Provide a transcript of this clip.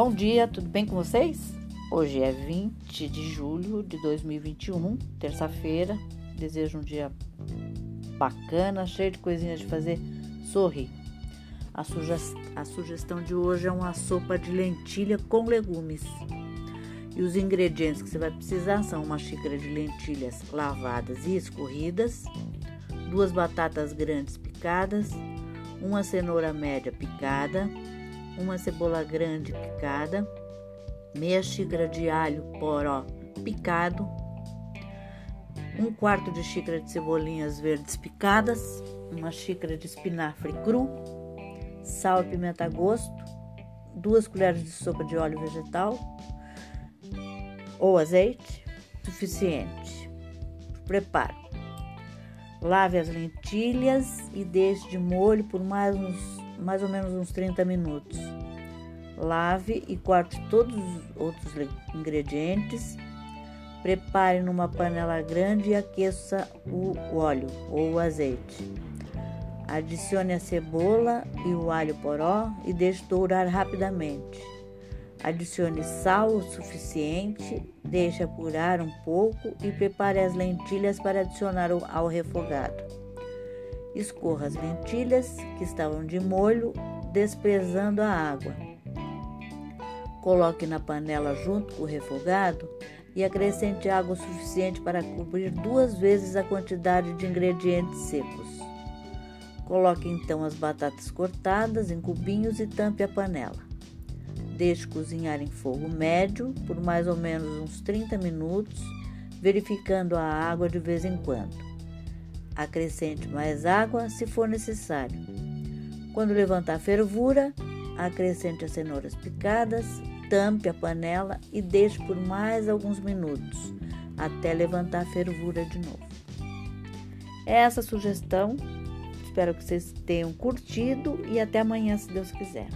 Bom dia, tudo bem com vocês? Hoje é 20 de julho de 2021, terça-feira. Desejo um dia bacana, cheio de coisinhas de fazer sorrir. A, a sugestão de hoje é uma sopa de lentilha com legumes. E os ingredientes que você vai precisar são uma xícara de lentilhas lavadas e escorridas, duas batatas grandes picadas, uma cenoura média picada, uma cebola grande picada, meia xícara de alho poró picado, um quarto de xícara de cebolinhas verdes picadas, uma xícara de espinafre cru, sal e pimenta a gosto, duas colheres de sopa de óleo vegetal ou azeite, suficiente. Preparo. Lave as lentilhas e deixe de molho por mais uns mais ou menos uns 30 minutos. Lave e corte todos os outros ingredientes. Prepare numa panela grande e aqueça o óleo ou o azeite. Adicione a cebola e o alho poró e deixe dourar rapidamente. Adicione sal o suficiente, deixe apurar um pouco e prepare as lentilhas para adicionar ao refogado. Escorra as lentilhas que estavam de molho, desprezando a água. Coloque na panela junto com o refogado e acrescente água suficiente para cobrir duas vezes a quantidade de ingredientes secos. Coloque então as batatas cortadas em cubinhos e tampe a panela. Deixe cozinhar em fogo médio por mais ou menos uns 30 minutos, verificando a água de vez em quando. Acrescente mais água se for necessário. Quando levantar a fervura, acrescente as cenouras picadas, tampe a panela e deixe por mais alguns minutos até levantar a fervura de novo. Essa sugestão, espero que vocês tenham curtido e até amanhã, se Deus quiser.